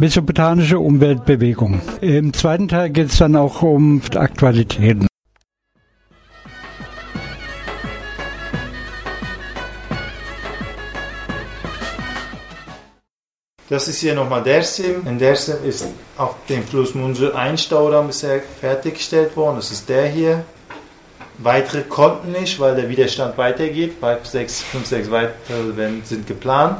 Mesopotanische Umweltbewegung. Im zweiten Teil geht es dann auch um Aktualitäten. Das ist hier nochmal Dersim. In Dersim ist auf dem Fluss Munzur ein Staudamm bisher fertiggestellt worden. Das ist der hier. Weitere konnten nicht, weil der Widerstand weitergeht. Fünf, sechs, fünf, sechs weitere sind geplant.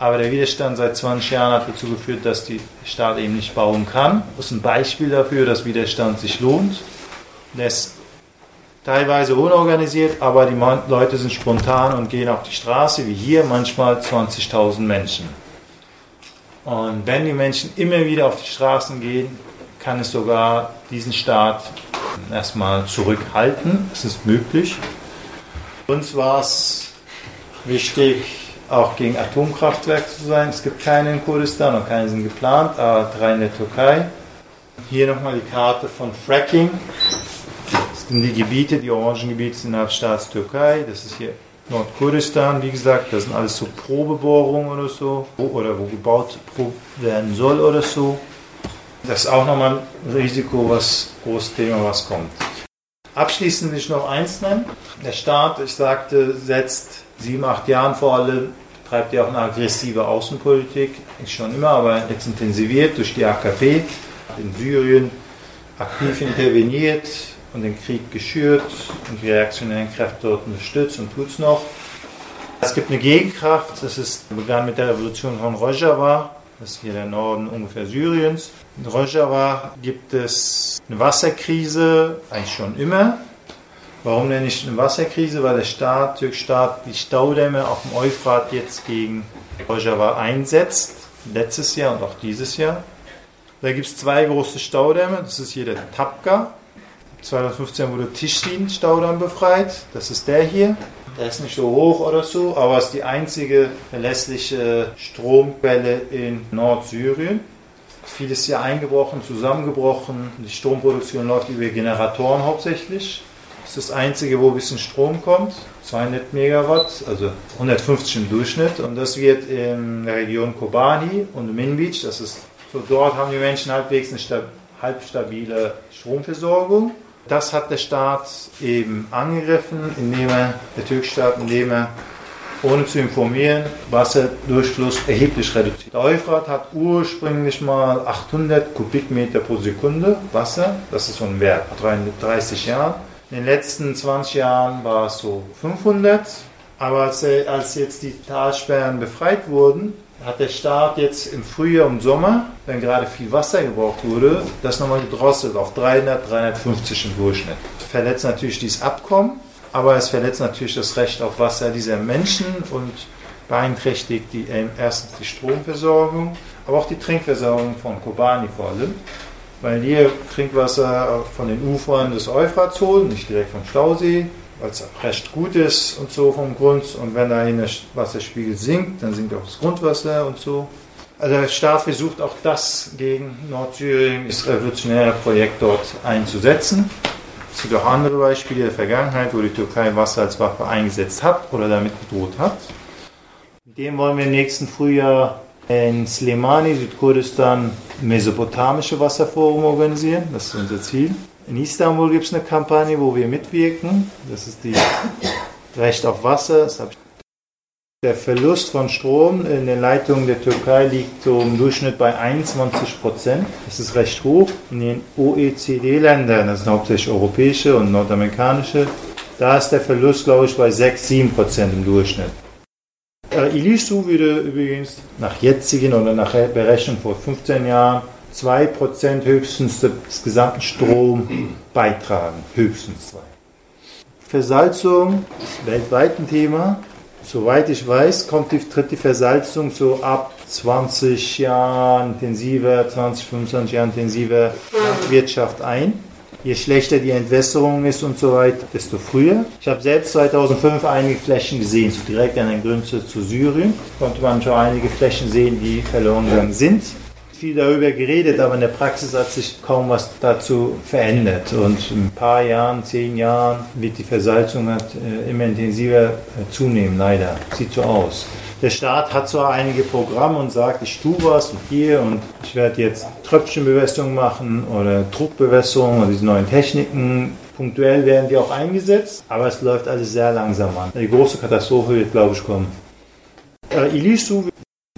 Aber der Widerstand seit 20 Jahren hat dazu geführt, dass die Staat eben nicht bauen kann. Das ist ein Beispiel dafür, dass Widerstand sich lohnt. Der ist teilweise unorganisiert, aber die Leute sind spontan und gehen auf die Straße, wie hier manchmal 20.000 Menschen. Und wenn die Menschen immer wieder auf die Straßen gehen, kann es sogar diesen Staat erstmal zurückhalten. Es ist möglich. Uns war es wichtig, auch gegen Atomkraftwerke zu sein. Es gibt keine in Kurdistan und keine sind geplant, aber drei in der Türkei. Hier nochmal die Karte von Fracking. Das sind die Gebiete, die Orangengebiete sind innerhalb Staats Türkei. Das ist hier Nordkurdistan, wie gesagt, das sind alles so Probebohrungen oder so, oder wo gebaut werden soll oder so. Das ist auch nochmal ein Risiko, was großes Thema, was kommt. Abschließend will ich noch eins nennen. Der Staat, ich sagte, setzt sieben, acht Jahren vor allem, treibt ja auch eine aggressive Außenpolitik, ist schon immer, aber jetzt intensiviert durch die AKP in Syrien aktiv interveniert, und den Krieg geschürt und die reaktionären Kräfte dort unterstützt und tut es noch. Es gibt eine Gegenkraft, das ist, begann mit der Revolution von Rojava, das ist hier der Norden ungefähr Syriens. In Rojava gibt es eine Wasserkrise, eigentlich schon immer. Warum nenne ich eine Wasserkrise? Weil der Staat, türkische Staat, die Staudämme auf dem Euphrat jetzt gegen Rojava einsetzt, letztes Jahr und auch dieses Jahr. Da gibt es zwei große Staudämme, das ist hier der Tapka, 2015 wurde Tischlin-Staudamm befreit. Das ist der hier. Der ist nicht so hoch oder so, aber ist die einzige verlässliche Stromquelle in Nordsyrien. Vieles hier eingebrochen, zusammengebrochen. Die Stromproduktion läuft über Generatoren hauptsächlich. Das ist das einzige, wo ein bisschen Strom kommt. 200 Megawatt, also 150 im Durchschnitt. Und das wird in der Region Kobani und Minbic, das ist so dort haben die Menschen halbwegs eine halbstabile Stromversorgung. Das hat der Staat eben angegriffen, indem er, der türkische Staat, indem er, ohne zu informieren, Wasserdurchfluss erheblich reduziert. Der Euphrat hat ursprünglich mal 800 Kubikmeter pro Sekunde Wasser, das ist so ein Wert, 30 Jahren. In den letzten 20 Jahren war es so 500, aber als, als jetzt die Talsperren befreit wurden, hat der Staat jetzt im Frühjahr und Sommer, wenn gerade viel Wasser gebraucht wurde, das nochmal gedrosselt auf 300, 350 im Durchschnitt. Verletzt natürlich dieses Abkommen, aber es verletzt natürlich das Recht auf Wasser dieser Menschen und beeinträchtigt die, äh, erstens die Stromversorgung, aber auch die Trinkversorgung von Kobani vor allem, weil hier Trinkwasser von den Ufern des Euphrats holen, nicht direkt vom Stausee, weil es recht gut ist und so vom Grund. Und wenn da der Wasserspiegel sinkt, dann sinkt auch das Grundwasser und so. Also der Staat versucht auch das gegen Nordsyrien, das revolutionäre Projekt dort einzusetzen. Es gibt auch andere Beispiele der Vergangenheit, wo die Türkei Wasser als Waffe eingesetzt hat oder damit bedroht hat. Mit dem wollen wir im nächsten Frühjahr in Slemani, Südkurdistan, mesopotamische Wasserforum organisieren. Das ist unser Ziel. In Istanbul gibt es eine Kampagne, wo wir mitwirken. Das ist die Recht auf Wasser. Der Verlust von Strom in den Leitungen der Türkei liegt so im Durchschnitt bei 21 Prozent. Das ist recht hoch. In den OECD-Ländern, das sind hauptsächlich europäische und nordamerikanische, da ist der Verlust, glaube ich, bei 6, 7 Prozent im Durchschnitt. Äh, Ilisu würde übrigens nach jetzigen oder nach Berechnung vor 15 Jahren 2% höchstens des gesamten Strom beitragen. Höchstens 2. Versalzung ist weltweit ein Thema. Soweit ich weiß, kommt die, tritt die Versalzung so ab 20 Jahren intensiver, 20, 25 Jahren intensiver Landwirtschaft ein. Je schlechter die Entwässerung ist und so weiter, desto früher. Ich habe selbst 2005 einige Flächen gesehen, so direkt an der Grenze zu Syrien. Konnte man schon einige Flächen sehen, die verloren gegangen sind. Viel darüber geredet, aber in der Praxis hat sich kaum was dazu verändert. Und in ein paar Jahren, zehn Jahren, wird die Versalzung halt, äh, immer intensiver äh, zunehmen, leider. Sieht so aus. Der Staat hat zwar einige Programme und sagt, ich tue was und hier und ich werde jetzt Tröpfchenbewässerung machen oder Druckbewässerung oder diese neuen Techniken. Punktuell werden die auch eingesetzt, aber es läuft alles sehr langsam an. Die große Katastrophe wird, glaube ich, kommen. Äh, Ilisu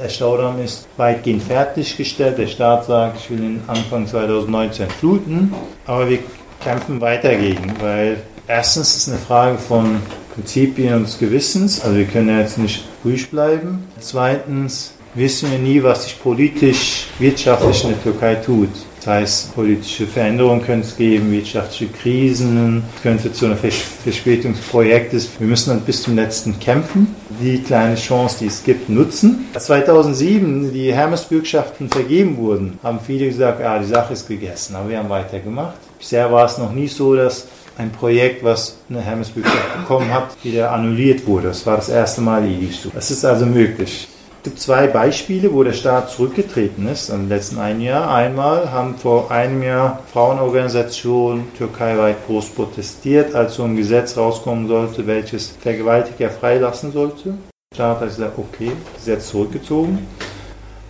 der Staudamm ist weitgehend fertiggestellt. Der Staat sagt, ich will ihn Anfang 2019 fluten, aber wir kämpfen weiter gegen, weil erstens ist es eine Frage von Prinzipien und Gewissens, also wir können jetzt nicht ruhig bleiben. Zweitens wissen wir nie, was sich politisch, wirtschaftlich in der Türkei tut. Das heißt, politische Veränderungen könnte es geben, wirtschaftliche Krisen, könnte zu einer Verspätung des Projektes. Wir müssen dann bis zum letzten kämpfen, die kleine Chance, die es gibt, nutzen. Als 2007 die Hermes-Bürgschaften vergeben wurden, haben viele gesagt, ja, die Sache ist gegessen, aber wir haben weitergemacht. Bisher war es noch nie so, dass ein Projekt, was eine Hermes-Bürgschaft bekommen hat, wieder annulliert wurde. Das war das erste Mal Ilistu. Es ist also möglich. Es gibt zwei Beispiele, wo der Staat zurückgetreten ist im letzten ein Jahr. Einmal haben vor einem Jahr Frauenorganisationen türkeiweit groß protestiert, als so ein Gesetz rauskommen sollte, welches Vergewaltiger freilassen sollte. Der Staat hat gesagt, okay, Gesetz zurückgezogen.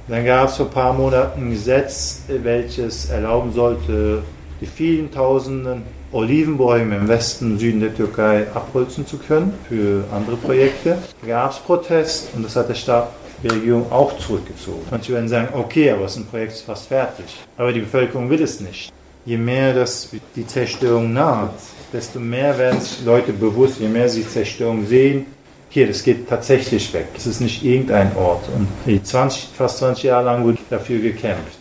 Dann gab es vor ein paar Monaten ein Gesetz, welches erlauben sollte, die vielen Tausenden Olivenbäume im Westen und Süden der Türkei abholzen zu können für andere Projekte. Da gab es Protest und das hat der Staat die Regierung auch zurückgezogen. Manche werden sagen, okay, aber das Projekt ist fast fertig. Aber die Bevölkerung will es nicht. Je mehr das die Zerstörung naht, desto mehr werden sich Leute bewusst, je mehr sie Zerstörung sehen, hier, das geht tatsächlich weg. Es ist nicht irgendein Ort. Und 20, fast 20 Jahre lang wurde dafür gekämpft.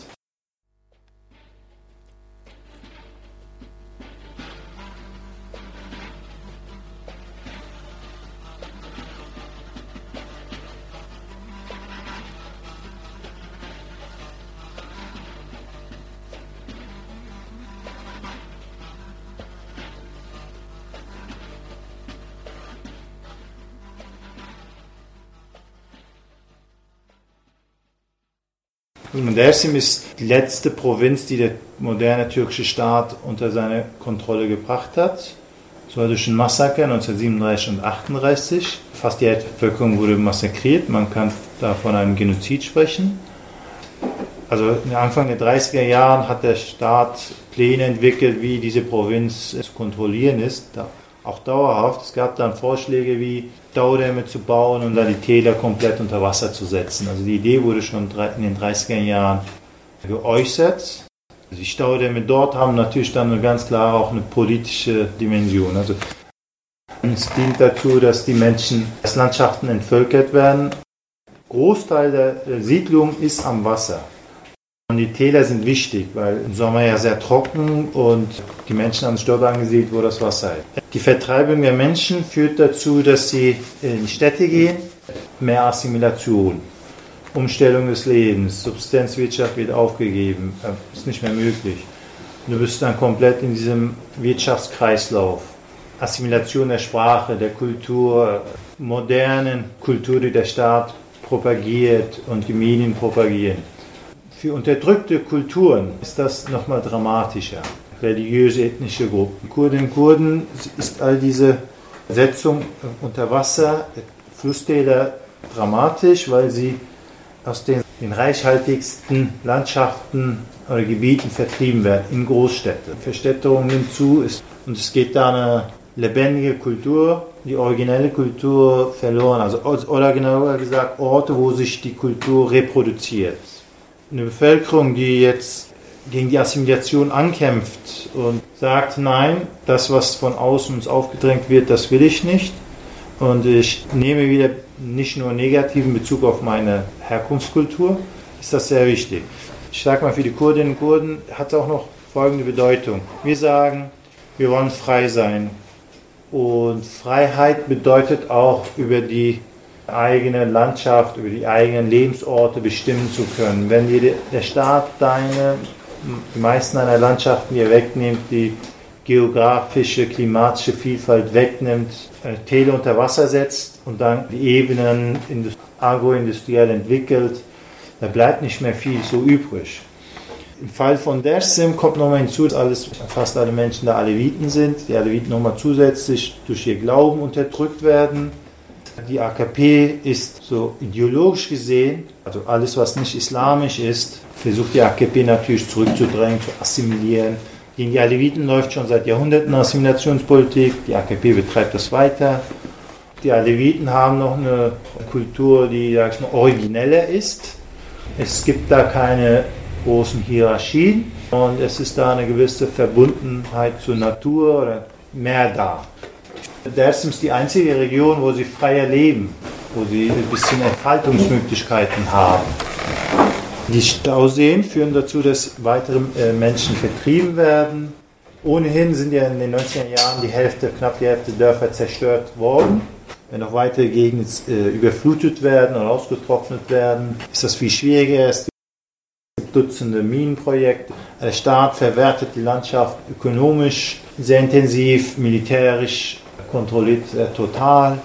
Dersim ist die letzte Provinz, die der moderne türkische Staat unter seine Kontrolle gebracht hat. Es war durch ein Massaker 1937 und 1938. Fast die Bevölkerung wurde massakriert. Man kann da von einem Genozid sprechen. Also Anfang der 30er Jahren hat der Staat Pläne entwickelt, wie diese Provinz zu kontrollieren ist auch dauerhaft. Es gab dann Vorschläge wie Staudämme zu bauen und dann die Täler komplett unter Wasser zu setzen. Also die Idee wurde schon in den 30er Jahren geäußert. Die Staudämme dort haben natürlich dann eine ganz klar auch eine politische Dimension. Also es dient dazu, dass die Menschen, dass Landschaften entvölkert werden. Großteil der Siedlung ist am Wasser. Und die Täler sind wichtig, weil im Sommer ja sehr trocken und die Menschen haben dort angesiedelt, wo das Wasser ist. Die Vertreibung der Menschen führt dazu, dass sie in Städte gehen, mehr Assimilation, Umstellung des Lebens, Subsistenzwirtschaft wird aufgegeben, äh, ist nicht mehr möglich. Du bist dann komplett in diesem Wirtschaftskreislauf. Assimilation der Sprache, der Kultur, modernen Kultur, die der Staat propagiert und die Medien propagieren. Für unterdrückte Kulturen ist das nochmal dramatischer. Religiöse, ethnische Gruppen. Kurden, Kurden ist all diese Setzung unter Wasser, Flusstäler dramatisch, weil sie aus den, den reichhaltigsten Landschaften oder Gebieten vertrieben werden, in Großstädte. Verstädterung nimmt zu ist, und es geht da eine lebendige Kultur, die originelle Kultur verloren. Also, oder genauer gesagt, Orte, wo sich die Kultur reproduziert eine Bevölkerung, die jetzt gegen die Assimilation ankämpft und sagt, nein, das, was von außen uns aufgedrängt wird, das will ich nicht. Und ich nehme wieder nicht nur negativen Bezug auf meine Herkunftskultur, ist das sehr wichtig. Ich sage mal, für die Kurdinnen und Kurden hat es auch noch folgende Bedeutung. Wir sagen, wir wollen frei sein. Und Freiheit bedeutet auch über die eigene Landschaft, über die eigenen Lebensorte bestimmen zu können. Wenn dir der Staat deine, die meisten deiner Landschaften hier wegnimmt, die geografische, klimatische Vielfalt wegnimmt, äh, Täler unter Wasser setzt und dann die Ebenen agroindustriell entwickelt, da bleibt nicht mehr viel so übrig. Im Fall von Dersim kommt nochmal hinzu, dass alles, fast alle Menschen da Aleviten sind. Die Aleviten nochmal zusätzlich durch ihr Glauben unterdrückt werden. Die AKP ist so ideologisch gesehen, also alles, was nicht islamisch ist, versucht die AKP natürlich zurückzudrängen, zu assimilieren. Gegen die Aleviten läuft schon seit Jahrhunderten Assimilationspolitik. Die AKP betreibt das weiter. Die Aleviten haben noch eine Kultur, die, sag ich mal, origineller ist. Es gibt da keine großen Hierarchien und es ist da eine gewisse Verbundenheit zur Natur oder mehr da. Dersim ist die einzige Region, wo sie freier leben, wo sie ein bisschen Entfaltungsmöglichkeiten haben. Die Stauseen führen dazu, dass weitere äh, Menschen vertrieben werden. Ohnehin sind ja in den 90er Jahren die Hälfte, knapp die Hälfte Dörfer zerstört worden. Wenn noch weitere Gegenden äh, überflutet werden und ausgetrocknet werden, ist das viel schwieriger. Es gibt Dutzende Minenprojekte. Der Staat verwertet die Landschaft ökonomisch sehr intensiv, militärisch kontrolliert er total.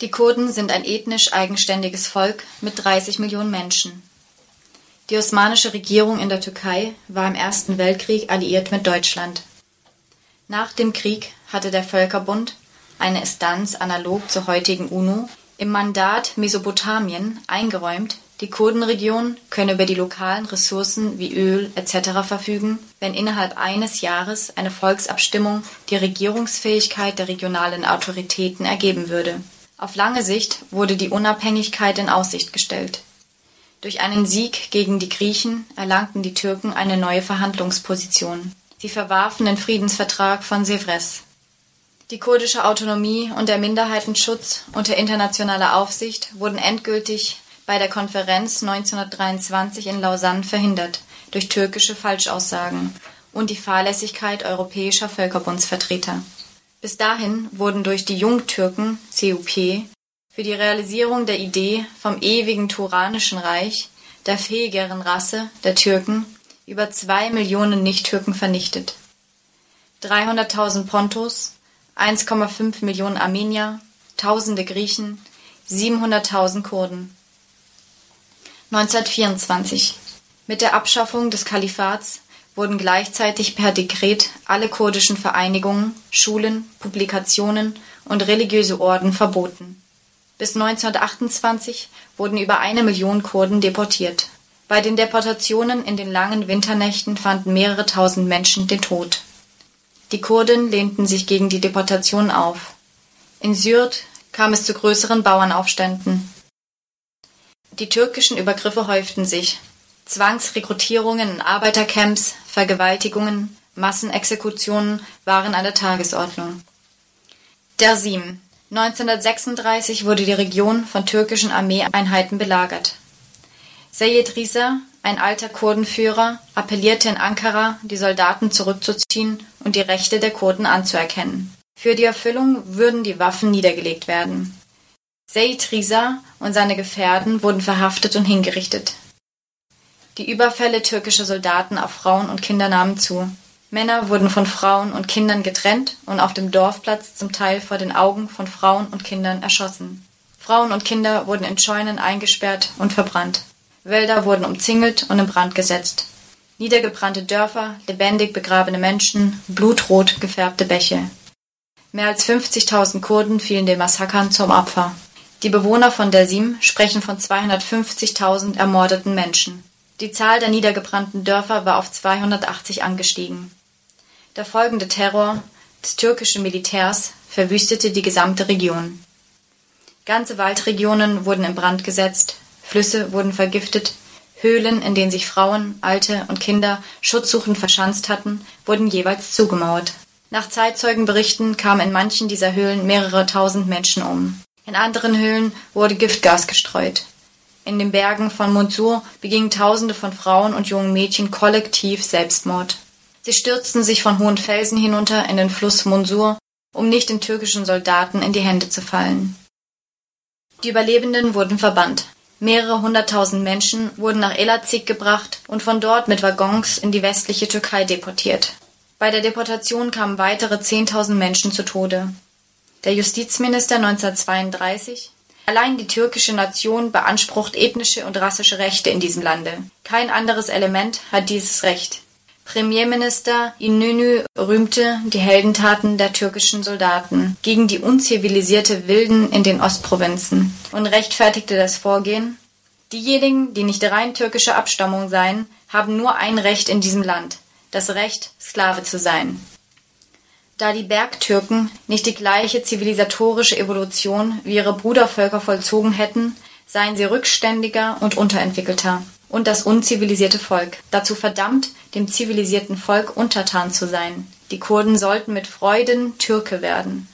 Die Kurden sind ein ethnisch eigenständiges Volk mit 30 Millionen Menschen. Die osmanische Regierung in der Türkei war im Ersten Weltkrieg alliiert mit Deutschland. Nach dem Krieg hatte der Völkerbund, eine Instanz analog zur heutigen UNO, im Mandat Mesopotamien eingeräumt, die Kurdenregion könne über die lokalen Ressourcen wie Öl etc. verfügen, wenn innerhalb eines Jahres eine Volksabstimmung die Regierungsfähigkeit der regionalen Autoritäten ergeben würde auf lange Sicht wurde die Unabhängigkeit in Aussicht gestellt. Durch einen Sieg gegen die Griechen erlangten die Türken eine neue Verhandlungsposition. Sie verwarfen den Friedensvertrag von Sevres. Die kurdische Autonomie und der Minderheitenschutz unter internationaler Aufsicht wurden endgültig bei der Konferenz 1923 in Lausanne verhindert durch türkische Falschaussagen und die Fahrlässigkeit europäischer Völkerbundsvertreter bis dahin wurden durch die Jungtürken (CUP) für die Realisierung der Idee vom ewigen Turanischen Reich, der fähigeren Rasse der Türken, über zwei Millionen Nichttürken vernichtet. 300.000 Pontos, 1,5 Millionen Armenier, Tausende Griechen, 700.000 Kurden. 1924 Mit der Abschaffung des Kalifats wurden gleichzeitig per Dekret alle kurdischen Vereinigungen, Schulen, Publikationen und religiöse Orden verboten. Bis 1928 wurden über eine Million Kurden deportiert. Bei den Deportationen in den langen Winternächten fanden mehrere tausend Menschen den Tod. Die Kurden lehnten sich gegen die Deportation auf. In Syrd kam es zu größeren Bauernaufständen. Die türkischen Übergriffe häuften sich. Zwangsrekrutierungen in Arbeitercamps, Vergewaltigungen, Massenexekutionen waren an der Tagesordnung. Dersim 1936 wurde die Region von türkischen Armeeeinheiten belagert. Seyyed Risa, ein alter Kurdenführer, appellierte in Ankara, die Soldaten zurückzuziehen und die Rechte der Kurden anzuerkennen. Für die Erfüllung würden die Waffen niedergelegt werden. Seyyid Risa und seine Gefährten wurden verhaftet und hingerichtet. Die Überfälle türkischer Soldaten auf Frauen und Kinder nahmen zu. Männer wurden von Frauen und Kindern getrennt und auf dem Dorfplatz zum Teil vor den Augen von Frauen und Kindern erschossen. Frauen und Kinder wurden in Scheunen eingesperrt und verbrannt. Wälder wurden umzingelt und in Brand gesetzt. Niedergebrannte Dörfer, lebendig begrabene Menschen, blutrot gefärbte Bäche. Mehr als 50.000 Kurden fielen den Massakern zum Opfer. Die Bewohner von Dersim sprechen von 250.000 ermordeten Menschen. Die Zahl der niedergebrannten Dörfer war auf 280 angestiegen. Der folgende Terror des türkischen Militärs verwüstete die gesamte Region. Ganze Waldregionen wurden in Brand gesetzt, Flüsse wurden vergiftet, Höhlen, in denen sich Frauen, Alte und Kinder schutzsuchend verschanzt hatten, wurden jeweils zugemauert. Nach Zeitzeugenberichten kamen in manchen dieser Höhlen mehrere tausend Menschen um. In anderen Höhlen wurde Giftgas gestreut. In den Bergen von Munzur begingen Tausende von Frauen und jungen Mädchen kollektiv Selbstmord. Sie stürzten sich von hohen Felsen hinunter in den Fluss Munsur, um nicht den türkischen Soldaten in die Hände zu fallen. Die Überlebenden wurden verbannt. Mehrere hunderttausend Menschen wurden nach Elazig gebracht und von dort mit Waggons in die westliche Türkei deportiert. Bei der Deportation kamen weitere zehntausend Menschen zu Tode. Der Justizminister 1932 Allein die türkische Nation beansprucht ethnische und rassische Rechte in diesem Lande. Kein anderes Element hat dieses Recht. Premierminister Inönü rühmte die Heldentaten der türkischen Soldaten gegen die unzivilisierte Wilden in den Ostprovinzen und rechtfertigte das Vorgehen Diejenigen, die nicht rein türkischer Abstammung seien, haben nur ein Recht in diesem Land, das Recht, Sklave zu sein. Da die Bergtürken nicht die gleiche zivilisatorische Evolution wie ihre Brudervölker vollzogen hätten, seien sie rückständiger und unterentwickelter und das unzivilisierte Volk, dazu verdammt, dem zivilisierten Volk untertan zu sein. Die Kurden sollten mit Freuden Türke werden.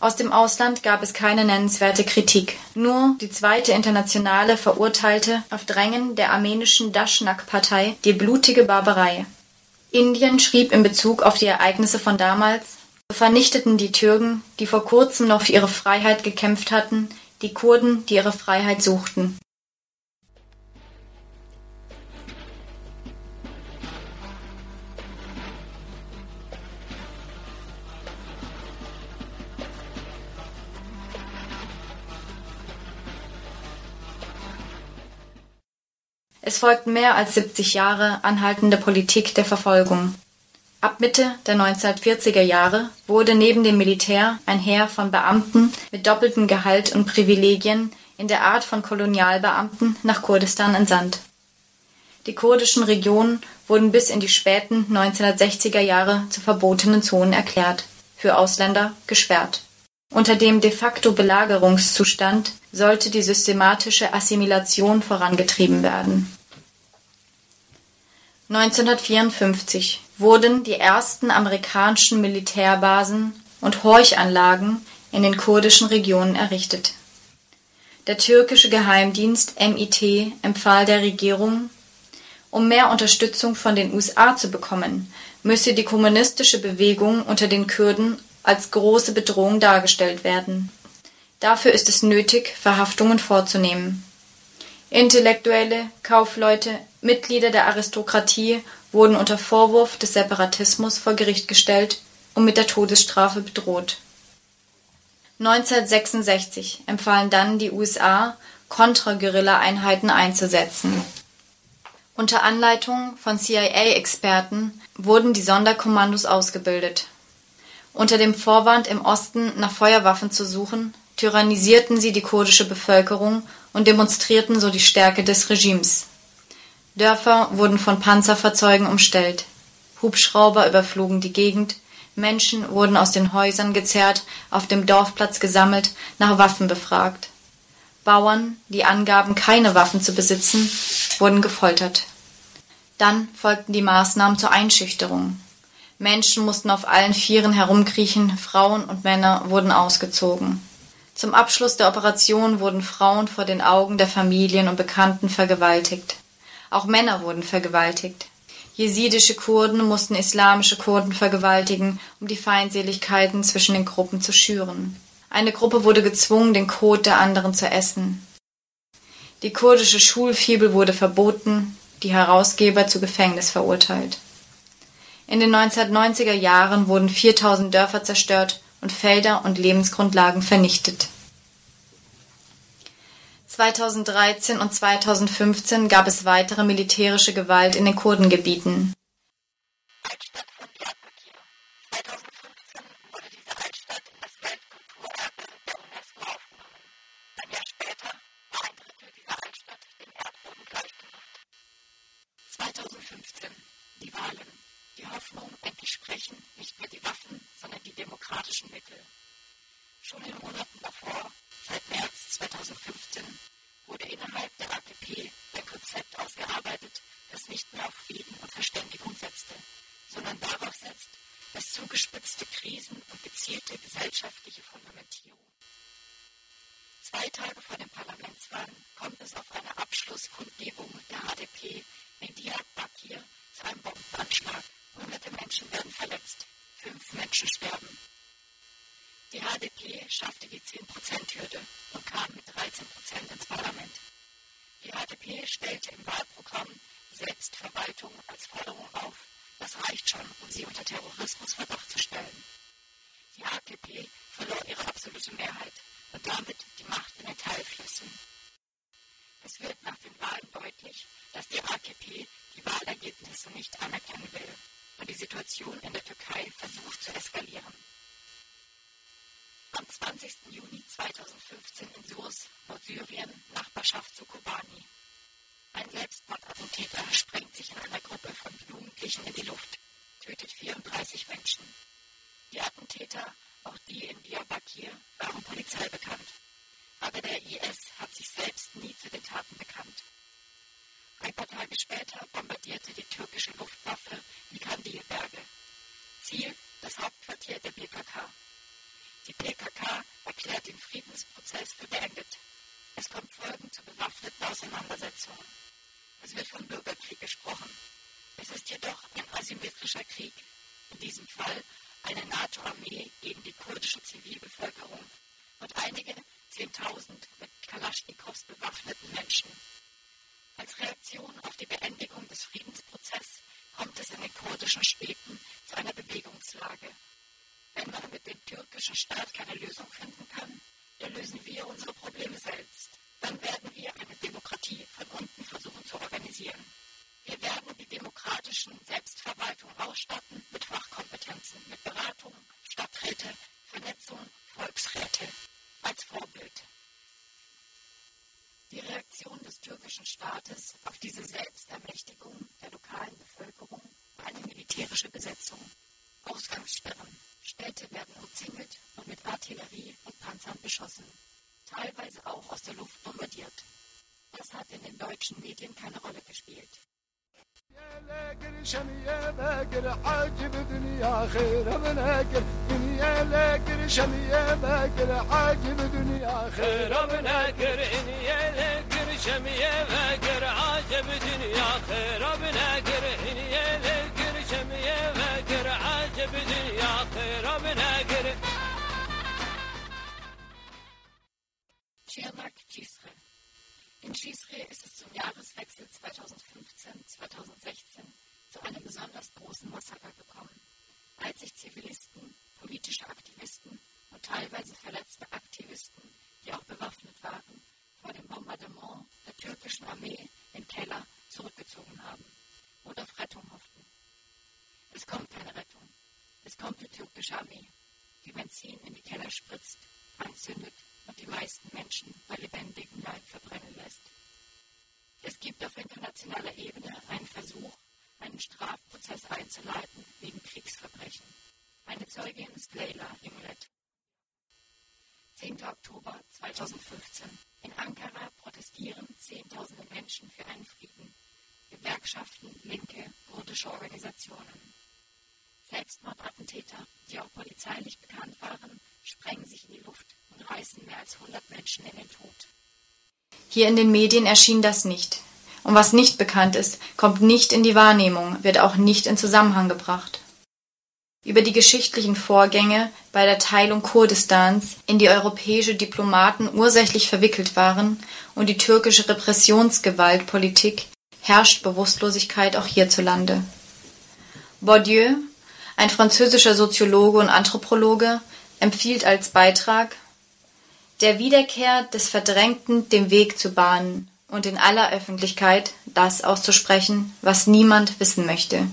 Aus dem Ausland gab es keine nennenswerte Kritik. Nur die Zweite Internationale verurteilte auf Drängen der armenischen Daschnak-Partei die blutige Barbarei. Indien schrieb in Bezug auf die Ereignisse von damals, vernichteten die Türken, die vor kurzem noch für ihre Freiheit gekämpft hatten, die Kurden, die ihre Freiheit suchten. Es folgten mehr als 70 Jahre anhaltende Politik der Verfolgung. Ab Mitte der 1940er Jahre wurde neben dem Militär ein Heer von Beamten mit doppeltem Gehalt und Privilegien in der Art von Kolonialbeamten nach Kurdistan entsandt. Die kurdischen Regionen wurden bis in die späten 1960er Jahre zu verbotenen Zonen erklärt, für Ausländer gesperrt. Unter dem de facto Belagerungszustand sollte die systematische Assimilation vorangetrieben werden. 1954 wurden die ersten amerikanischen Militärbasen und Horchanlagen in den kurdischen Regionen errichtet. Der türkische Geheimdienst MIT empfahl der Regierung, um mehr Unterstützung von den USA zu bekommen, müsse die kommunistische Bewegung unter den Kurden als große Bedrohung dargestellt werden Dafür ist es nötig, Verhaftungen vorzunehmen. Intellektuelle, Kaufleute, Mitglieder der Aristokratie wurden unter Vorwurf des Separatismus vor Gericht gestellt und mit der Todesstrafe bedroht. 1966 empfahlen dann die USA, Kontra-Guerilla-Einheiten einzusetzen. Unter Anleitung von CIA-Experten wurden die Sonderkommandos ausgebildet. Unter dem Vorwand, im Osten nach Feuerwaffen zu suchen, tyrannisierten sie die kurdische Bevölkerung und demonstrierten so die Stärke des Regimes. Dörfer wurden von Panzerfahrzeugen umstellt. Hubschrauber überflogen die Gegend, Menschen wurden aus den Häusern gezerrt, auf dem Dorfplatz gesammelt, nach Waffen befragt. Bauern, die angaben, keine Waffen zu besitzen, wurden gefoltert. Dann folgten die Maßnahmen zur Einschüchterung. Menschen mussten auf allen Vieren herumkriechen, Frauen und Männer wurden ausgezogen. Zum Abschluss der Operation wurden Frauen vor den Augen der Familien und Bekannten vergewaltigt. Auch Männer wurden vergewaltigt. Jesidische Kurden mussten islamische Kurden vergewaltigen, um die Feindseligkeiten zwischen den Gruppen zu schüren. Eine Gruppe wurde gezwungen, den Kot der anderen zu essen. Die kurdische Schulfibel wurde verboten, die Herausgeber zu Gefängnis verurteilt. In den 1990er Jahren wurden 4000 Dörfer zerstört und Felder und Lebensgrundlagen vernichtet. 2013 und 2015 gab es weitere militärische Gewalt in den Kurdengebieten. Die Wahlen. Die Hoffnung, sprechen, nicht mehr die Waffen, sondern die demokratischen Mittel. Schon in Monaten davor, seit März 2015, wurde innerhalb der AKP ein Konzept ausgearbeitet, das nicht mehr auf Frieden und Verständigung setzte, sondern darauf setzt, dass zugespitzte Krisen und gezielte gesellschaftliche Fundamentierung. Zwei Tage vor den Parlamentswahlen kommt es auf eine Abschlusskundgebung der HDP in Diyarbakir zu einem Bombenanschlag. Hunderte Menschen werden verletzt fünf Menschen sterben. Die HDP schaffte die 10%-Hürde und kam mit 13% ins Parlament. Die HDP stellte im Wahlprogramm Selbstverwaltung als Forderung auf. Das reicht schon, um sie unter Terrorismusverdacht zu stellen. Die AKP verlor ihre absolute Mehrheit und damit die Macht in den Teilflüssen. Es wird nach den Wahlen deutlich, dass die AKP die Wahlergebnisse nicht anerkennen will und die Situation in der Türkei versucht zu eskalieren. Am 20. Juni 2015 in Surs, Nordsyrien, Nachbarschaft zu Kobani. Ein Selbstmordattentäter sprengt sich in einer Gruppe von Jugendlichen in die Luft, tötet 34 Menschen. Die Attentäter, auch die in Diyarbakir, waren Polizei bekannt. Aber der IS hat sich selbst nie zu den Taten bekannt. Ein paar Tage später bombardierte die türkische Luftwaffe die Kandilberge. Ziel das Hauptquartier der PKK. Die PKK erklärt den Friedensprozess für beendet. Es kommt Folgen zu bewaffneten Auseinandersetzungen. Es wird vom Bürgerkrieg gesprochen. Es ist jedoch ein asymmetrischer Krieg. In diesem Fall eine NATO-Armee gegen die kurdische Zivilbevölkerung und einige Zehntausend mit Kalaschnikows bewaffneten Menschen. Als Reaktion auf die Beendigung des Friedensprozesses kommt es in den kurdischen Städten zu einer Bewegungslage. Wenn man mit dem türkischen Staat keine Lösung finden kann, dann lösen wir unsere Probleme selbst. Dann werden wir eine Demokratie von unten versuchen zu organisieren. Wir werden die demokratischen Selbstverwaltung ausstatten mit Fachkompetenzen, mit Beratung, العجب دنيا خير من Armee, die Benzin in die Keller spritzt, anzündet und die meisten Menschen bei lebendigem Leib verbrennen lässt. Es gibt auf internationaler Ebene einen Versuch, einen Strafprozess einzuleiten wegen Kriegsverbrechen. Eine Zeugin ist Leila Imlet. 10. Oktober 2015. In Ankara protestieren Zehntausende Menschen für einen Frieden. Gewerkschaften, linke, kurdische Organisationen. Selbstmordattentäter, die auch polizeilich bekannt waren, sprengen sich in die Luft und reißen mehr als 100 Menschen in den Tod. Hier in den Medien erschien das nicht. Und was nicht bekannt ist, kommt nicht in die Wahrnehmung, wird auch nicht in Zusammenhang gebracht. Über die geschichtlichen Vorgänge bei der Teilung Kurdistans, in die europäische Diplomaten ursächlich verwickelt waren, und die türkische Repressionsgewaltpolitik herrscht Bewusstlosigkeit auch hierzulande. Bourdieu, ein französischer Soziologe und Anthropologe, empfiehlt als Beitrag der Wiederkehr des Verdrängten den Weg zu bahnen und in aller Öffentlichkeit das auszusprechen, was niemand wissen möchte.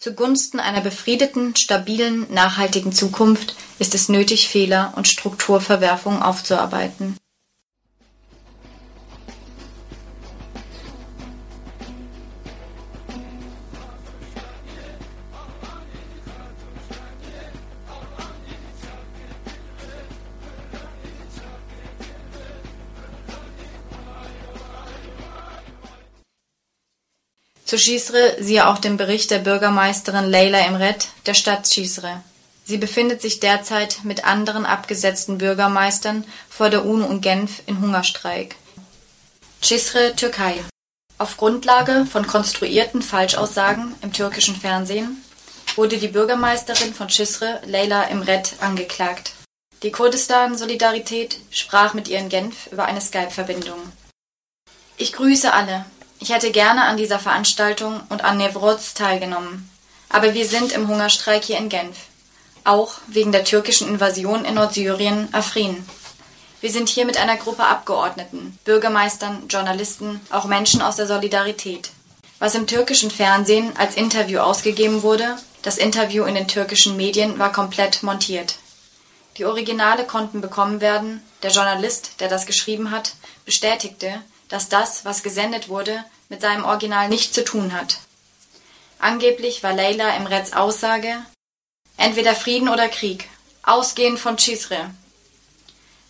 Zugunsten einer befriedeten, stabilen, nachhaltigen Zukunft ist es nötig, Fehler und Strukturverwerfungen aufzuarbeiten. Zu Cizre siehe auch den Bericht der Bürgermeisterin Leyla Imret der Stadt Cizre. Sie befindet sich derzeit mit anderen abgesetzten Bürgermeistern vor der UNO in Genf in Hungerstreik. Cizre, Türkei. Auf Grundlage von konstruierten Falschaussagen im türkischen Fernsehen wurde die Bürgermeisterin von Cizre, Leyla Imret, angeklagt Die Kurdistan-Solidarität sprach mit ihr in Genf über eine Skype-Verbindung. Ich grüße alle. Ich hätte gerne an dieser Veranstaltung und an Nevroz teilgenommen. Aber wir sind im Hungerstreik hier in Genf. Auch wegen der türkischen Invasion in Nordsyrien, Afrin. Wir sind hier mit einer Gruppe Abgeordneten, Bürgermeistern, Journalisten, auch Menschen aus der Solidarität. Was im türkischen Fernsehen als Interview ausgegeben wurde, das Interview in den türkischen Medien war komplett montiert. Die Originale konnten bekommen werden, der Journalist, der das geschrieben hat, bestätigte, dass das, was gesendet wurde, mit seinem Original nichts zu tun hat. Angeblich war Leila im Reds Aussage entweder Frieden oder Krieg, ausgehend von Chisre.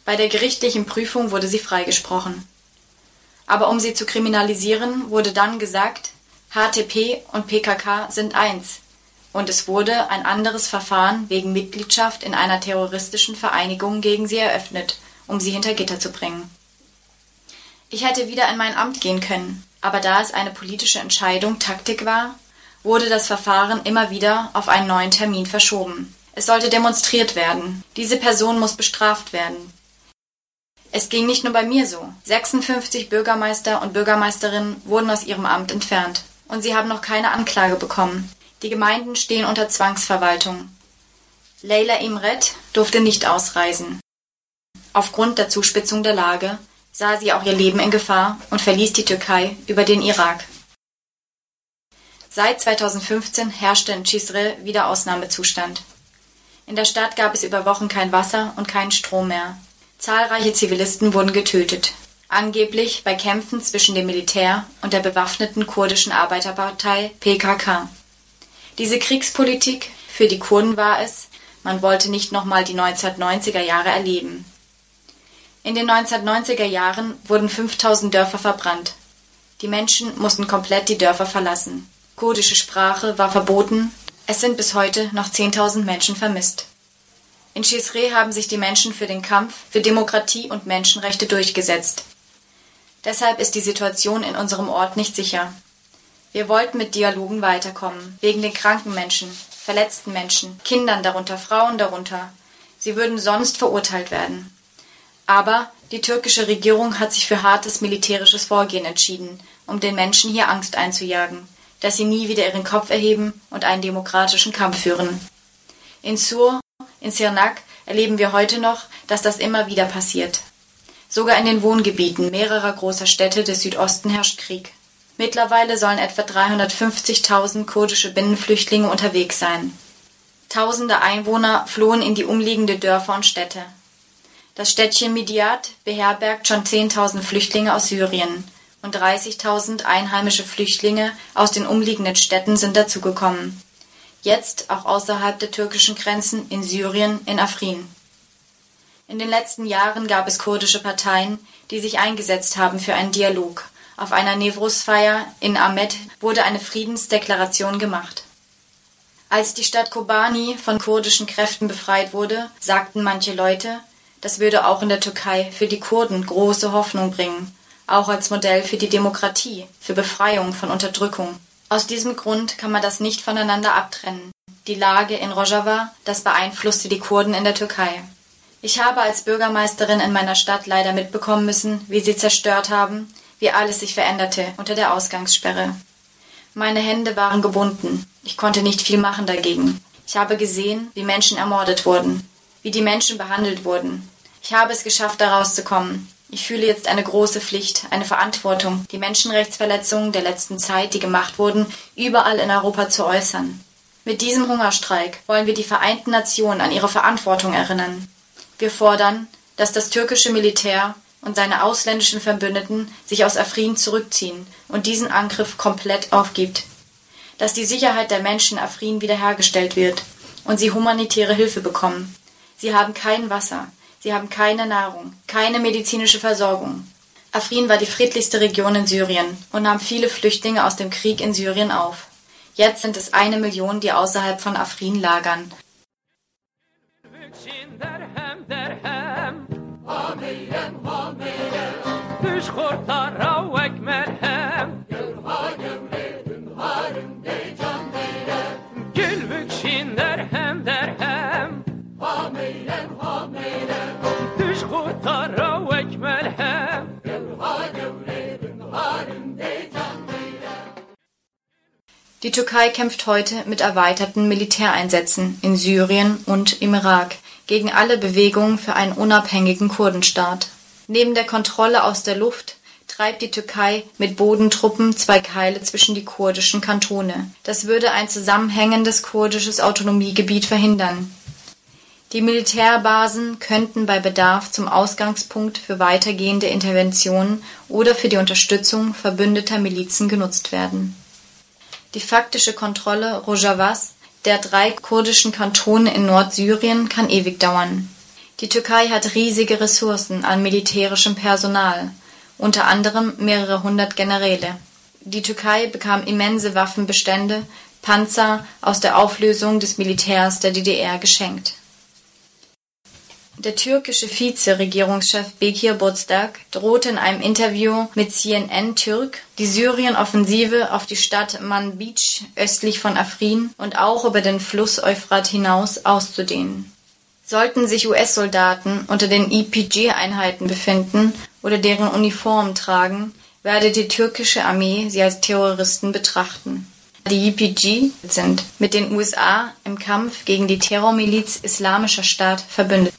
Bei der gerichtlichen Prüfung wurde sie freigesprochen. Aber um sie zu kriminalisieren, wurde dann gesagt, HTP und PKK sind eins, und es wurde ein anderes Verfahren wegen Mitgliedschaft in einer terroristischen Vereinigung gegen sie eröffnet, um sie hinter Gitter zu bringen. Ich hätte wieder in mein Amt gehen können, aber da es eine politische Entscheidung Taktik war, wurde das Verfahren immer wieder auf einen neuen Termin verschoben. Es sollte demonstriert werden. Diese Person muss bestraft werden. Es ging nicht nur bei mir so. 56 Bürgermeister und Bürgermeisterinnen wurden aus ihrem Amt entfernt. Und sie haben noch keine Anklage bekommen. Die Gemeinden stehen unter Zwangsverwaltung. Leila Imret durfte nicht ausreisen. Aufgrund der Zuspitzung der Lage sah sie auch ihr Leben in Gefahr und verließ die Türkei über den Irak. Seit 2015 herrschte in Cizre wieder Ausnahmezustand. In der Stadt gab es über Wochen kein Wasser und keinen Strom mehr. Zahlreiche Zivilisten wurden getötet, angeblich bei Kämpfen zwischen dem Militär und der bewaffneten kurdischen Arbeiterpartei PKK. Diese Kriegspolitik für die Kurden war es, man wollte nicht nochmal die 1990er Jahre erleben. In den 1990er Jahren wurden 5000 Dörfer verbrannt. Die Menschen mussten komplett die Dörfer verlassen. Kurdische Sprache war verboten. Es sind bis heute noch 10.000 Menschen vermisst. In Chisre haben sich die Menschen für den Kampf für Demokratie und Menschenrechte durchgesetzt. Deshalb ist die Situation in unserem Ort nicht sicher. Wir wollten mit Dialogen weiterkommen, wegen den kranken Menschen, verletzten Menschen, Kindern darunter, Frauen darunter. Sie würden sonst verurteilt werden. Aber die türkische Regierung hat sich für hartes militärisches Vorgehen entschieden, um den Menschen hier Angst einzujagen, dass sie nie wieder ihren Kopf erheben und einen demokratischen Kampf führen. In Sur, in Sirnak erleben wir heute noch, dass das immer wieder passiert. Sogar in den Wohngebieten mehrerer großer Städte des Südosten herrscht Krieg. Mittlerweile sollen etwa 350.000 kurdische Binnenflüchtlinge unterwegs sein. Tausende Einwohner flohen in die umliegende Dörfer und Städte. Das Städtchen Midyat beherbergt schon 10.000 Flüchtlinge aus Syrien und 30.000 einheimische Flüchtlinge aus den umliegenden Städten sind dazugekommen. Jetzt auch außerhalb der türkischen Grenzen in Syrien, in Afrin. In den letzten Jahren gab es kurdische Parteien, die sich eingesetzt haben für einen Dialog. Auf einer Nevruz-Feier in Ahmed wurde eine Friedensdeklaration gemacht. Als die Stadt Kobani von kurdischen Kräften befreit wurde, sagten manche Leute, das würde auch in der Türkei für die Kurden große Hoffnung bringen, auch als Modell für die Demokratie, für Befreiung von Unterdrückung. Aus diesem Grund kann man das nicht voneinander abtrennen. Die Lage in Rojava, das beeinflusste die Kurden in der Türkei. Ich habe als Bürgermeisterin in meiner Stadt leider mitbekommen müssen, wie sie zerstört haben, wie alles sich veränderte unter der Ausgangssperre. Meine Hände waren gebunden. Ich konnte nicht viel machen dagegen. Ich habe gesehen, wie Menschen ermordet wurden, wie die Menschen behandelt wurden. Ich habe es geschafft, da rauszukommen. Ich fühle jetzt eine große Pflicht, eine Verantwortung, die Menschenrechtsverletzungen der letzten Zeit, die gemacht wurden, überall in Europa zu äußern. Mit diesem Hungerstreik wollen wir die Vereinten Nationen an ihre Verantwortung erinnern. Wir fordern, dass das türkische Militär und seine ausländischen Verbündeten sich aus Afrin zurückziehen und diesen Angriff komplett aufgibt. Dass die Sicherheit der Menschen in Afrin wiederhergestellt wird und sie humanitäre Hilfe bekommen. Sie haben kein Wasser, sie haben keine Nahrung, keine medizinische Versorgung. Afrin war die friedlichste Region in Syrien und nahm viele Flüchtlinge aus dem Krieg in Syrien auf. Jetzt sind es eine Million, die außerhalb von Afrin lagern. Türkei kämpft heute mit erweiterten Militäreinsätzen in Syrien und im Irak gegen alle Bewegungen für einen unabhängigen Kurdenstaat. Neben der Kontrolle aus der Luft treibt die Türkei mit Bodentruppen zwei Keile zwischen die kurdischen Kantone. Das würde ein zusammenhängendes kurdisches Autonomiegebiet verhindern. Die Militärbasen könnten bei Bedarf zum Ausgangspunkt für weitergehende Interventionen oder für die Unterstützung verbündeter Milizen genutzt werden. Die faktische Kontrolle Rojavas, der drei kurdischen Kantone in Nordsyrien, kann ewig dauern. Die Türkei hat riesige Ressourcen an militärischem Personal, unter anderem mehrere hundert Generäle. Die Türkei bekam immense Waffenbestände, Panzer aus der Auflösung des Militärs der DDR geschenkt. Der türkische Vize-Regierungschef Bekir Bozdag drohte in einem Interview mit CNN Türk, die Syrien-Offensive auf die Stadt Manbij östlich von Afrin und auch über den Fluss Euphrat hinaus auszudehnen. Sollten sich US-Soldaten unter den EPG-Einheiten befinden oder deren Uniformen tragen, werde die türkische Armee sie als Terroristen betrachten. Die EPG sind mit den USA im Kampf gegen die Terrormiliz Islamischer Staat verbündet.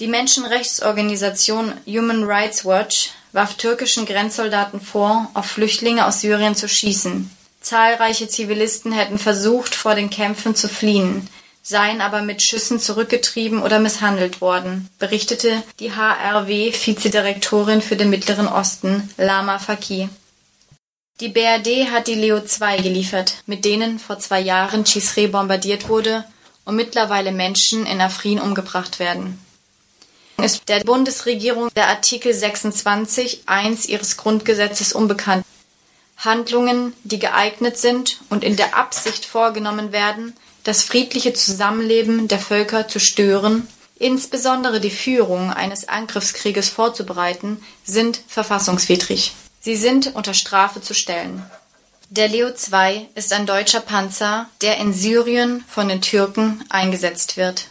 Die Menschenrechtsorganisation Human Rights Watch warf türkischen Grenzsoldaten vor, auf Flüchtlinge aus Syrien zu schießen. Zahlreiche Zivilisten hätten versucht, vor den Kämpfen zu fliehen, seien aber mit Schüssen zurückgetrieben oder misshandelt worden, berichtete die HRW-Vizedirektorin für den Mittleren Osten, Lama Faki. Die BRD hat die Leo 2 geliefert, mit denen vor zwei Jahren Chisre bombardiert wurde und mittlerweile Menschen in Afrin umgebracht werden ist der Bundesregierung der Artikel 26 1 ihres Grundgesetzes unbekannt. Handlungen, die geeignet sind und in der Absicht vorgenommen werden, das friedliche Zusammenleben der Völker zu stören, insbesondere die Führung eines Angriffskrieges vorzubereiten, sind verfassungswidrig. Sie sind unter Strafe zu stellen. Der Leo II ist ein deutscher Panzer, der in Syrien von den Türken eingesetzt wird.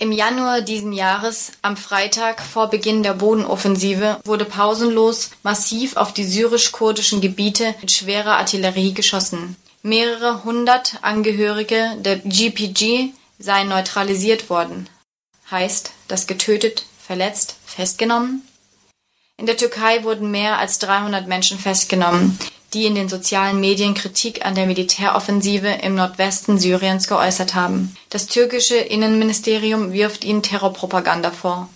Im Januar diesen Jahres, am Freitag vor Beginn der Bodenoffensive, wurde pausenlos massiv auf die syrisch-kurdischen Gebiete mit schwerer Artillerie geschossen. Mehrere hundert Angehörige der GPG seien neutralisiert worden. Heißt, dass getötet, verletzt, festgenommen? In der Türkei wurden mehr als 300 Menschen festgenommen die in den sozialen Medien Kritik an der Militäroffensive im Nordwesten Syriens geäußert haben. Das türkische Innenministerium wirft ihnen Terrorpropaganda vor.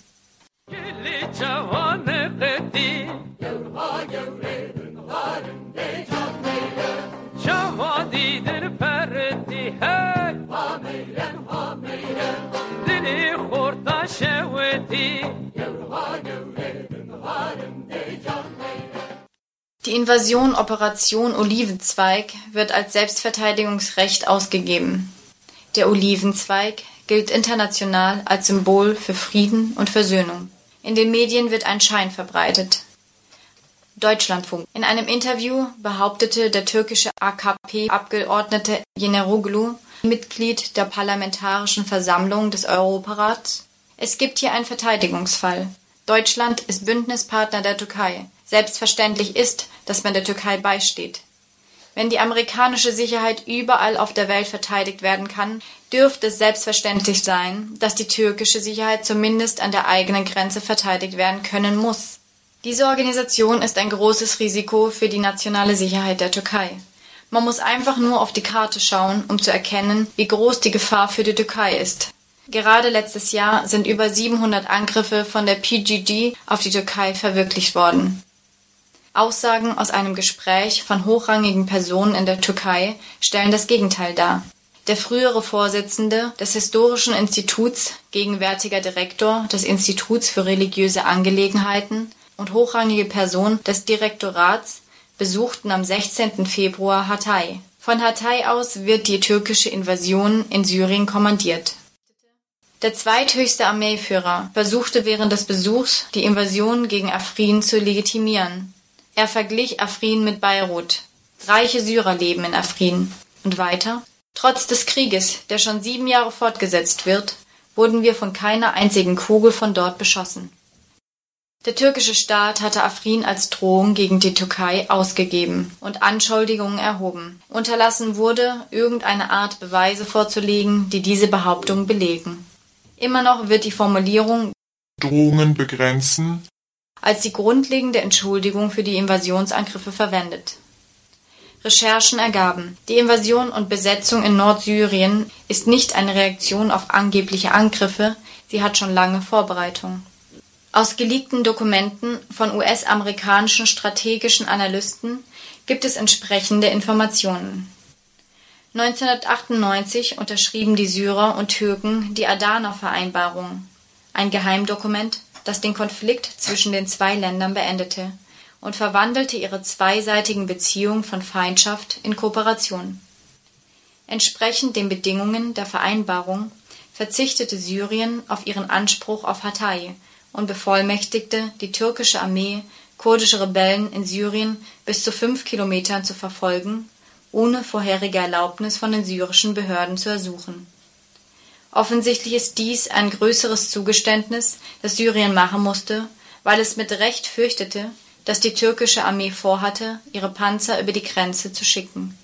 Die Invasion Operation Olivenzweig wird als Selbstverteidigungsrecht ausgegeben. Der Olivenzweig gilt international als Symbol für Frieden und Versöhnung. In den Medien wird ein Schein verbreitet. Deutschlandfunk. In einem Interview behauptete der türkische AKP-Abgeordnete Yeneroglu, Mitglied der Parlamentarischen Versammlung des Europarats, es gibt hier einen Verteidigungsfall. Deutschland ist Bündnispartner der Türkei. Selbstverständlich ist, dass man der Türkei beisteht. Wenn die amerikanische Sicherheit überall auf der Welt verteidigt werden kann, dürfte es selbstverständlich sein, dass die türkische Sicherheit zumindest an der eigenen Grenze verteidigt werden können muss. Diese Organisation ist ein großes Risiko für die nationale Sicherheit der Türkei. Man muss einfach nur auf die Karte schauen, um zu erkennen, wie groß die Gefahr für die Türkei ist. Gerade letztes Jahr sind über 700 Angriffe von der PGG auf die Türkei verwirklicht worden. Aussagen aus einem Gespräch von hochrangigen Personen in der Türkei stellen das Gegenteil dar. Der frühere Vorsitzende des Historischen Instituts, gegenwärtiger Direktor des Instituts für religiöse Angelegenheiten und hochrangige Person des Direktorats besuchten am 16. Februar Hatay. Von Hatay aus wird die türkische Invasion in Syrien kommandiert. Der zweithöchste Armeeführer versuchte während des Besuchs, die Invasion gegen Afrin zu legitimieren. Er verglich Afrin mit Beirut. Reiche Syrer leben in Afrin. Und weiter? Trotz des Krieges, der schon sieben Jahre fortgesetzt wird, wurden wir von keiner einzigen Kugel von dort beschossen. Der türkische Staat hatte Afrin als Drohung gegen die Türkei ausgegeben und Anschuldigungen erhoben. Unterlassen wurde, irgendeine Art Beweise vorzulegen, die diese Behauptung belegen. Immer noch wird die Formulierung Drohungen begrenzen als die grundlegende Entschuldigung für die Invasionsangriffe verwendet. Recherchen ergaben, die Invasion und Besetzung in Nordsyrien ist nicht eine Reaktion auf angebliche Angriffe, sie hat schon lange Vorbereitung. Aus geleakten Dokumenten von US-amerikanischen strategischen Analysten gibt es entsprechende Informationen. 1998 unterschrieben die Syrer und Türken die Adana-Vereinbarung, ein Geheimdokument, das den Konflikt zwischen den zwei Ländern beendete und verwandelte ihre zweiseitigen Beziehungen von Feindschaft in Kooperation. Entsprechend den Bedingungen der Vereinbarung verzichtete Syrien auf ihren Anspruch auf Hatay und bevollmächtigte die türkische Armee, kurdische Rebellen in Syrien bis zu fünf Kilometern zu verfolgen, ohne vorherige Erlaubnis von den syrischen Behörden zu ersuchen. Offensichtlich ist dies ein größeres Zugeständnis, das Syrien machen musste, weil es mit Recht fürchtete, dass die türkische Armee vorhatte, ihre Panzer über die Grenze zu schicken.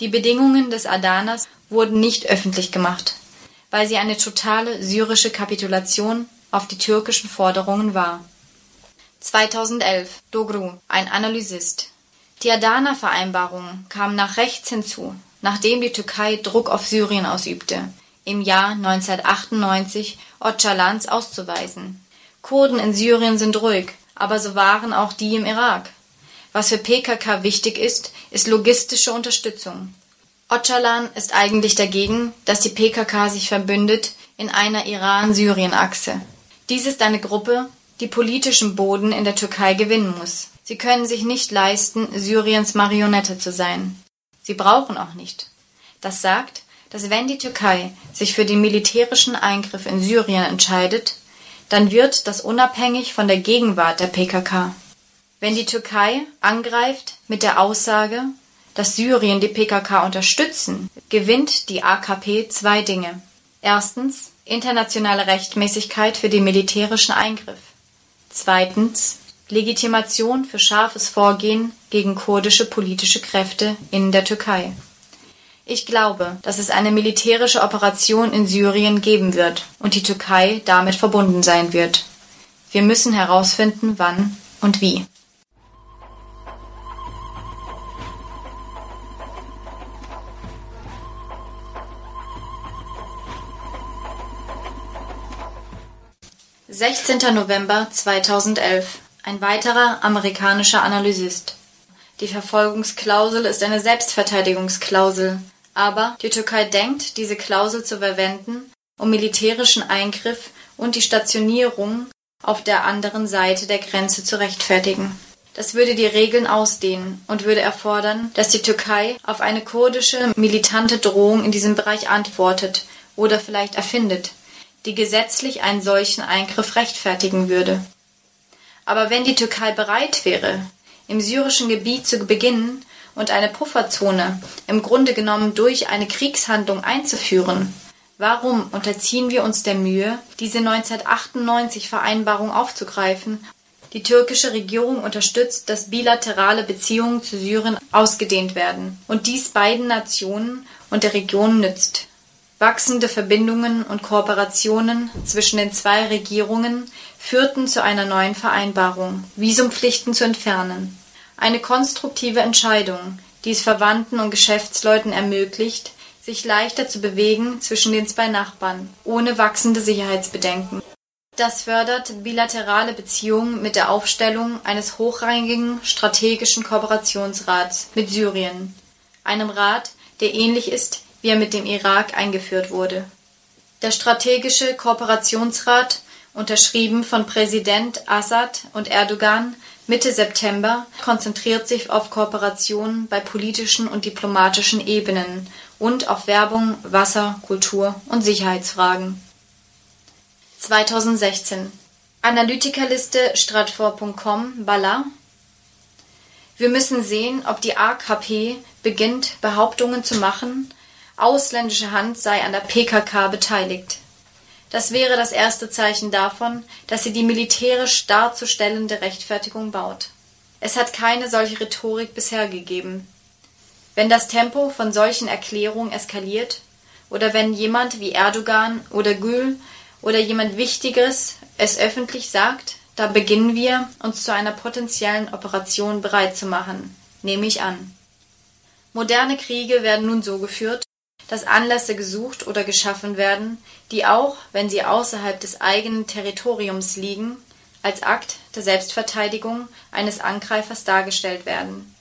Die Bedingungen des Adanas wurden nicht öffentlich gemacht, weil sie eine totale syrische Kapitulation auf die türkischen Forderungen war. 2011 Dogru, ein Analysist. Die Adana-Vereinbarung kam nach rechts hinzu, nachdem die Türkei Druck auf Syrien ausübte, im Jahr 1998 Öcalans auszuweisen. Kurden in Syrien sind ruhig, aber so waren auch die im Irak. Was für PKK wichtig ist, ist logistische Unterstützung. Öcalan ist eigentlich dagegen, dass die PKK sich verbündet in einer Iran-Syrien-Achse. Dies ist eine Gruppe, die politischen Boden in der Türkei gewinnen muss. Sie können sich nicht leisten, Syriens Marionette zu sein. Sie brauchen auch nicht. Das sagt, dass wenn die Türkei sich für den militärischen Eingriff in Syrien entscheidet, dann wird das unabhängig von der Gegenwart der PKK. Wenn die Türkei angreift mit der Aussage, dass Syrien die PKK unterstützen, gewinnt die AKP zwei Dinge. Erstens internationale Rechtmäßigkeit für den militärischen Eingriff. Zweitens Legitimation für scharfes Vorgehen gegen kurdische politische Kräfte in der Türkei. Ich glaube, dass es eine militärische Operation in Syrien geben wird und die Türkei damit verbunden sein wird. Wir müssen herausfinden, wann und wie. 16. November 2011. Ein weiterer amerikanischer Analysist. Die Verfolgungsklausel ist eine Selbstverteidigungsklausel, aber die Türkei denkt, diese Klausel zu verwenden, um militärischen Eingriff und die Stationierung auf der anderen Seite der Grenze zu rechtfertigen. Das würde die Regeln ausdehnen und würde erfordern, dass die Türkei auf eine kurdische militante Drohung in diesem Bereich antwortet oder vielleicht erfindet, die gesetzlich einen solchen Eingriff rechtfertigen würde. Aber wenn die Türkei bereit wäre, im syrischen Gebiet zu beginnen und eine Pufferzone im Grunde genommen durch eine Kriegshandlung einzuführen, warum unterziehen wir uns der Mühe, diese 1998 Vereinbarung aufzugreifen? Die türkische Regierung unterstützt, dass bilaterale Beziehungen zu Syrien ausgedehnt werden und dies beiden Nationen und der Region nützt. Wachsende Verbindungen und Kooperationen zwischen den zwei Regierungen führten zu einer neuen Vereinbarung, Visumpflichten zu entfernen. Eine konstruktive Entscheidung, die es Verwandten und Geschäftsleuten ermöglicht, sich leichter zu bewegen zwischen den zwei Nachbarn, ohne wachsende Sicherheitsbedenken. Das fördert bilaterale Beziehungen mit der Aufstellung eines hochrangigen strategischen Kooperationsrats mit Syrien, einem Rat, der ähnlich ist wie er mit dem Irak eingeführt wurde. Der Strategische Kooperationsrat, unterschrieben von Präsident Assad und Erdogan Mitte September, konzentriert sich auf Kooperation bei politischen und diplomatischen Ebenen und auf Werbung, Wasser, Kultur und Sicherheitsfragen. 2016 Analytikerliste Stratfor.com Balla Wir müssen sehen, ob die AKP beginnt, Behauptungen zu machen, ausländische Hand sei an der PKK beteiligt. Das wäre das erste Zeichen davon, dass sie die militärisch darzustellende Rechtfertigung baut. Es hat keine solche Rhetorik bisher gegeben. Wenn das Tempo von solchen Erklärungen eskaliert, oder wenn jemand wie Erdogan oder Gül oder jemand Wichtiges es öffentlich sagt, da beginnen wir, uns zu einer potenziellen Operation bereit zu machen, nehme ich an. Moderne Kriege werden nun so geführt, dass Anlässe gesucht oder geschaffen werden, die auch, wenn sie außerhalb des eigenen Territoriums liegen, als Akt der Selbstverteidigung eines Angreifers dargestellt werden.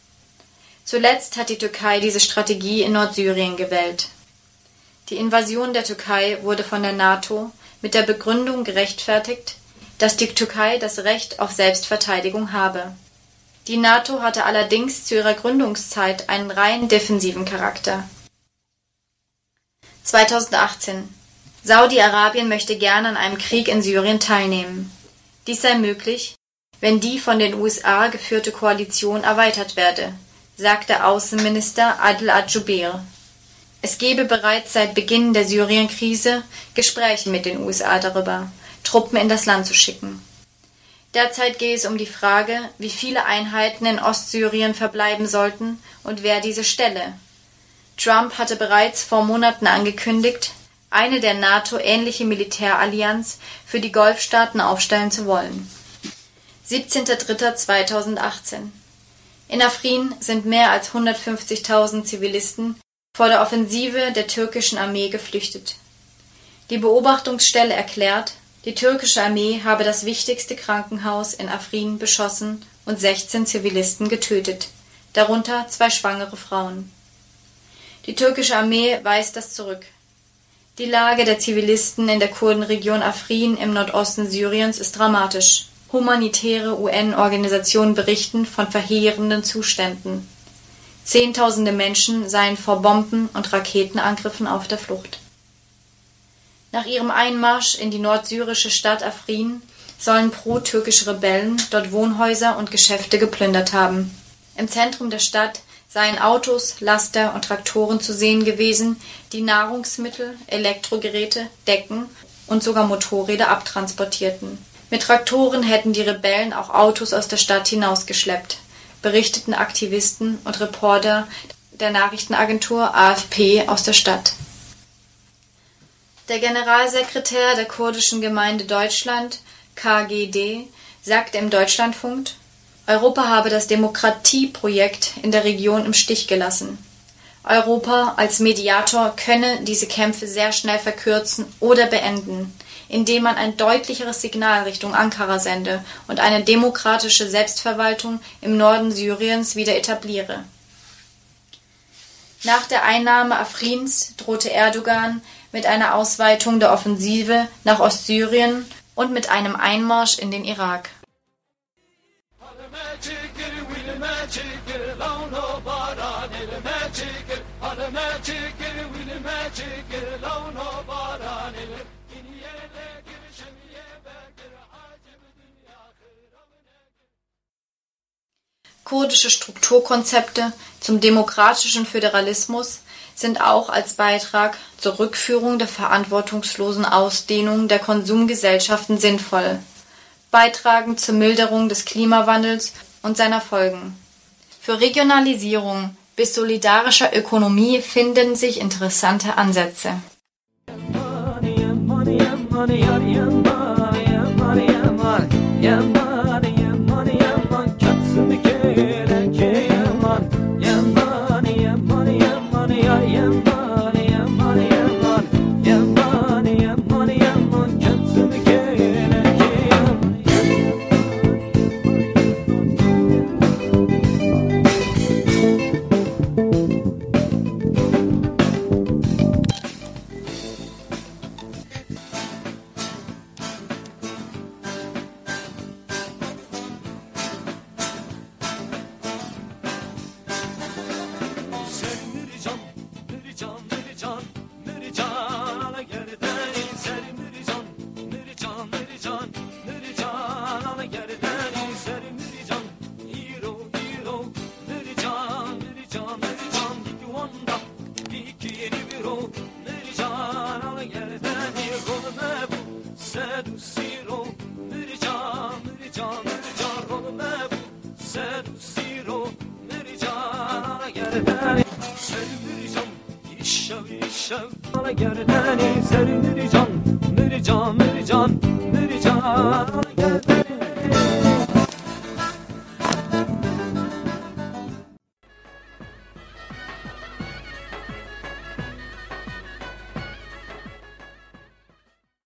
Zuletzt hat die Türkei diese Strategie in Nordsyrien gewählt. Die Invasion der Türkei wurde von der NATO mit der Begründung gerechtfertigt, dass die Türkei das Recht auf Selbstverteidigung habe. Die NATO hatte allerdings zu ihrer Gründungszeit einen rein defensiven Charakter. 2018 Saudi-Arabien möchte gerne an einem Krieg in Syrien teilnehmen. Dies sei möglich, wenn die von den USA geführte Koalition erweitert werde, sagte Außenminister Adel al-Jubeir. Es gebe bereits seit Beginn der Syrien-Krise Gespräche mit den USA darüber, Truppen in das Land zu schicken. Derzeit gehe es um die Frage, wie viele Einheiten in Ostsyrien verbleiben sollten und wer diese stelle. Trump hatte bereits vor Monaten angekündigt, eine der NATO-ähnliche Militärallianz für die Golfstaaten aufstellen zu wollen. 17.03.2018 In Afrin sind mehr als 150.000 Zivilisten vor der Offensive der türkischen Armee geflüchtet. Die Beobachtungsstelle erklärt, die türkische Armee habe das wichtigste Krankenhaus in Afrin beschossen und 16 Zivilisten getötet, darunter zwei schwangere Frauen. Die türkische Armee weist das zurück. Die Lage der Zivilisten in der Kurdenregion Afrin im Nordosten Syriens ist dramatisch. Humanitäre UN-Organisationen berichten von verheerenden Zuständen. Zehntausende Menschen seien vor Bomben und Raketenangriffen auf der Flucht. Nach ihrem Einmarsch in die nordsyrische Stadt Afrin sollen pro-türkische Rebellen dort Wohnhäuser und Geschäfte geplündert haben. Im Zentrum der Stadt seien Autos, Laster und Traktoren zu sehen gewesen, die Nahrungsmittel, Elektrogeräte, Decken und sogar Motorräder abtransportierten. Mit Traktoren hätten die Rebellen auch Autos aus der Stadt hinausgeschleppt, berichteten Aktivisten und Reporter der Nachrichtenagentur AFP aus der Stadt. Der Generalsekretär der Kurdischen Gemeinde Deutschland (KGD) sagte im Deutschlandfunk, Europa habe das Demokratieprojekt in der Region im Stich gelassen. Europa als Mediator könne diese Kämpfe sehr schnell verkürzen oder beenden, indem man ein deutlicheres Signal Richtung Ankara sende und eine demokratische Selbstverwaltung im Norden Syriens wieder etabliere nach der Einnahme Afrins drohte Erdogan mit einer Ausweitung der Offensive nach Ostsyrien und mit einem Einmarsch in den Irak. Kurdische Strukturkonzepte zum demokratischen Föderalismus sind auch als Beitrag zur Rückführung der verantwortungslosen Ausdehnung der Konsumgesellschaften sinnvoll, beitragen zur Milderung des Klimawandels und seiner Folgen. Für Regionalisierung bis solidarischer Ökonomie finden sich interessante Ansätze.